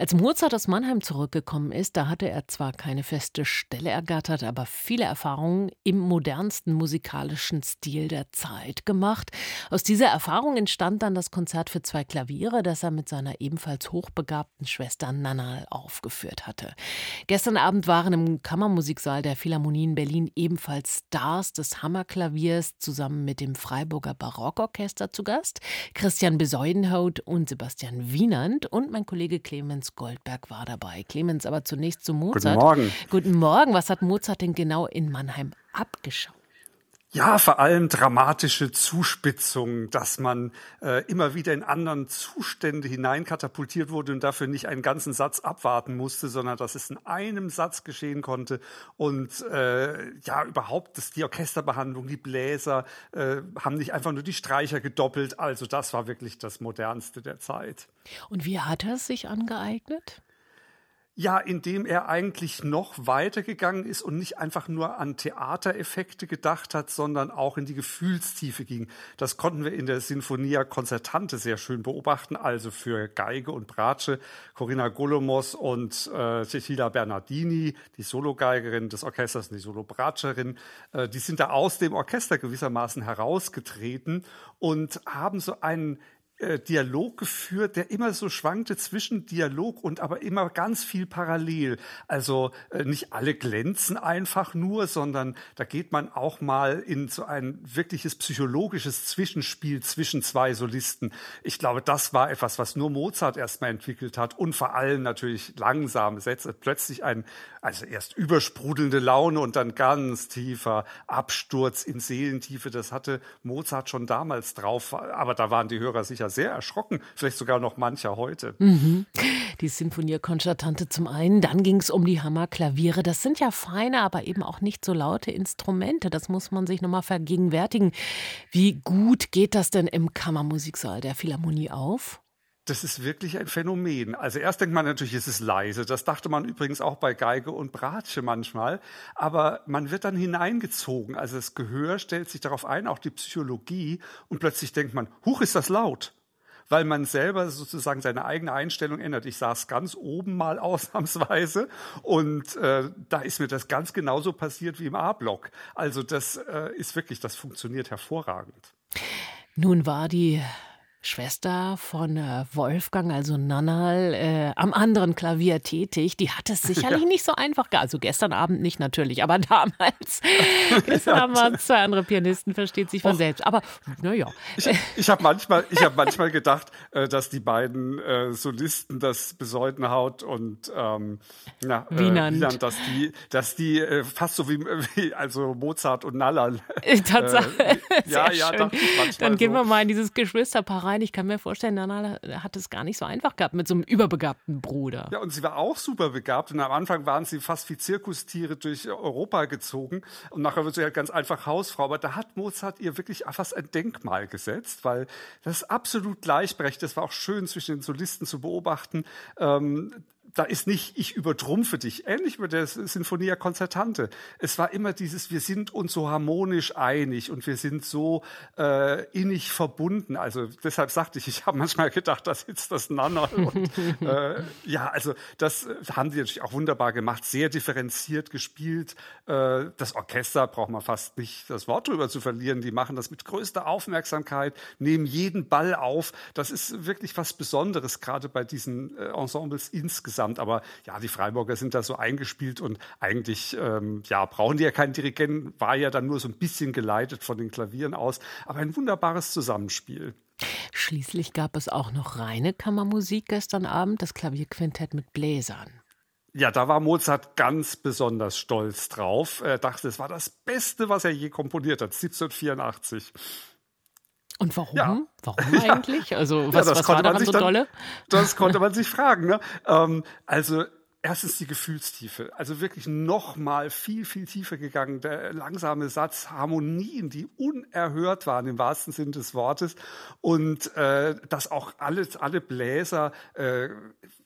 Als Mozart aus Mannheim zurückgekommen ist, da hatte er zwar keine feste Stelle ergattert, aber viele Erfahrungen im modernsten musikalischen Stil der Zeit gemacht. Aus dieser Erfahrung entstand dann das Konzert für zwei Klaviere, das er mit seiner ebenfalls hochbegabten Schwester Nanal aufgeführt hatte. Gestern Abend waren im Kammermusiksaal der Philharmonie in Berlin ebenfalls Stars des Hammerklaviers zusammen mit dem Freiburger Barockorchester zu Gast, Christian Besäudenhout und Sebastian Wienand und mein Kollege Clemens Clemens Goldberg war dabei. Clemens, aber zunächst zu Mozart. Guten Morgen. Guten Morgen. Was hat Mozart denn genau in Mannheim abgeschaut? Ja, vor allem dramatische Zuspitzungen, dass man äh, immer wieder in anderen Zustände hineinkatapultiert wurde und dafür nicht einen ganzen Satz abwarten musste, sondern dass es in einem Satz geschehen konnte und äh, ja überhaupt dass die Orchesterbehandlung, die Bläser äh, haben nicht einfach nur die Streicher gedoppelt. Also das war wirklich das modernste der Zeit. Und wie hat er es sich angeeignet? Ja, indem er eigentlich noch weitergegangen ist und nicht einfach nur an Theatereffekte gedacht hat, sondern auch in die Gefühlstiefe ging. Das konnten wir in der Sinfonia Concertante sehr schön beobachten, also für Geige und Bratsche, Corinna Golomos und äh, Cecilia Bernardini, die Sologeigerin des Orchesters und die Solobratscherin, äh, die sind da aus dem Orchester gewissermaßen herausgetreten und haben so einen äh, Dialog geführt, der immer so schwankte zwischen Dialog und aber immer ganz viel parallel. Also äh, nicht alle glänzen einfach nur, sondern da geht man auch mal in so ein wirkliches psychologisches Zwischenspiel zwischen zwei Solisten. Ich glaube, das war etwas, was nur Mozart erstmal entwickelt hat und vor allem natürlich langsam setzt plötzlich ein, also erst übersprudelnde Laune und dann ganz tiefer Absturz in Seelentiefe. Das hatte Mozart schon damals drauf, aber da waren die Hörer sicher sehr erschrocken, vielleicht sogar noch mancher heute. Mhm. Die Sinfonie Concertante zum einen, dann ging es um die Hammerklaviere. Das sind ja feine, aber eben auch nicht so laute Instrumente. Das muss man sich nochmal vergegenwärtigen. Wie gut geht das denn im Kammermusiksaal der Philharmonie auf? Das ist wirklich ein Phänomen. Also erst denkt man natürlich, es ist leise. Das dachte man übrigens auch bei Geige und Bratsche manchmal. Aber man wird dann hineingezogen. Also das Gehör stellt sich darauf ein, auch die Psychologie. Und plötzlich denkt man, huch, ist das laut weil man selber sozusagen seine eigene Einstellung ändert. Ich saß ganz oben mal ausnahmsweise und äh, da ist mir das ganz genauso passiert wie im A-Block. Also das äh, ist wirklich, das funktioniert hervorragend. Nun war die Schwester von äh, Wolfgang, also Nannal, äh, am anderen Klavier tätig. Die hat es sicherlich ja. nicht so einfach gehabt. Also gestern Abend nicht natürlich, aber damals. gestern waren zwei andere Pianisten, versteht sich von Och. selbst. Aber naja. Ich, ich habe manchmal, hab manchmal gedacht, äh, dass die beiden äh, Solisten, das Besäudenhaut und ähm, ja, äh, Wienand. Wienand, dass die, dass die äh, fast so wie, wie also Mozart und Nallal. Tatsache. ja, ja, schön. Dann gehen wir mal in dieses Geschwisterpaar rein. Ich kann mir vorstellen, Nana hat es gar nicht so einfach gehabt mit so einem überbegabten Bruder. Ja, und sie war auch super begabt. Und am Anfang waren sie fast wie Zirkustiere durch Europa gezogen. Und nachher wird sie halt ganz einfach Hausfrau. Aber da hat Mozart ihr wirklich fast ein Denkmal gesetzt, weil das ist absolut gleichberechtigt. Das war auch schön zwischen den Solisten zu beobachten. Ähm, da ist nicht, ich übertrumpfe dich. Ähnlich mit der Sinfonia Concertante. Es war immer dieses, wir sind uns so harmonisch einig und wir sind so äh, innig verbunden. Also deshalb sagte ich, ich habe manchmal gedacht, da sitzt das Nana. Und, äh, ja, also das haben sie natürlich auch wunderbar gemacht, sehr differenziert gespielt. Äh, das Orchester braucht man fast nicht das Wort drüber zu verlieren. Die machen das mit größter Aufmerksamkeit, nehmen jeden Ball auf. Das ist wirklich was Besonderes, gerade bei diesen äh, Ensembles insgesamt insgesamt. Aber ja, die Freiburger sind da so eingespielt und eigentlich ähm, ja, brauchen die ja keinen Dirigenten, war ja dann nur so ein bisschen geleitet von den Klavieren aus. Aber ein wunderbares Zusammenspiel. Schließlich gab es auch noch reine Kammermusik gestern Abend, das Klavierquintett mit Bläsern. Ja, da war Mozart ganz besonders stolz drauf. Er dachte, es war das Beste, was er je komponiert hat, 1784. Und warum? Ja. Warum eigentlich? Also was, ja, was war daran so dann, dolle? Das konnte man sich fragen. Ne? Ähm, also Erstens die Gefühlstiefe, also wirklich noch mal viel, viel tiefer gegangen. Der langsame Satz, Harmonien, die unerhört waren im wahrsten Sinne des Wortes. Und äh, dass auch alle, alle Bläser äh,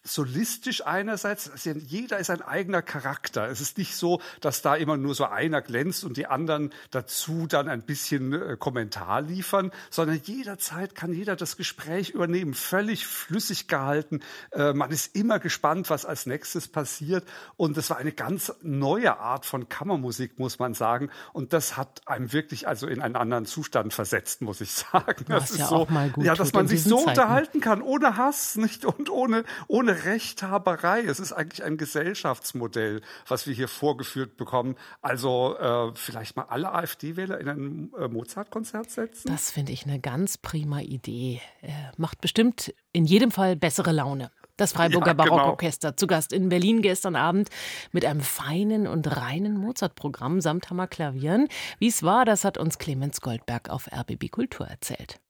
solistisch einerseits, jeder ist ein eigener Charakter. Es ist nicht so, dass da immer nur so einer glänzt und die anderen dazu dann ein bisschen äh, Kommentar liefern, sondern jederzeit kann jeder das Gespräch übernehmen, völlig flüssig gehalten. Äh, man ist immer gespannt, was als nächstes passiert. Und es war eine ganz neue Art von Kammermusik, muss man sagen. Und das hat einem wirklich also in einen anderen Zustand versetzt, muss ich sagen. Das ist ja so, ja, dass man sich so Zeiten. unterhalten kann, ohne Hass, nicht und ohne ohne Rechthaberei. Es ist eigentlich ein Gesellschaftsmodell, was wir hier vorgeführt bekommen. Also äh, vielleicht mal alle AfD-Wähler in ein äh, Mozart-Konzert setzen? Das finde ich eine ganz prima Idee. Äh, macht bestimmt in jedem Fall bessere Laune. Das Freiburger ja, genau. Barockorchester zu Gast in Berlin gestern Abend mit einem feinen und reinen Mozart-Programm samt Hammerklavieren. Wie es war, das hat uns Clemens Goldberg auf RBB Kultur erzählt.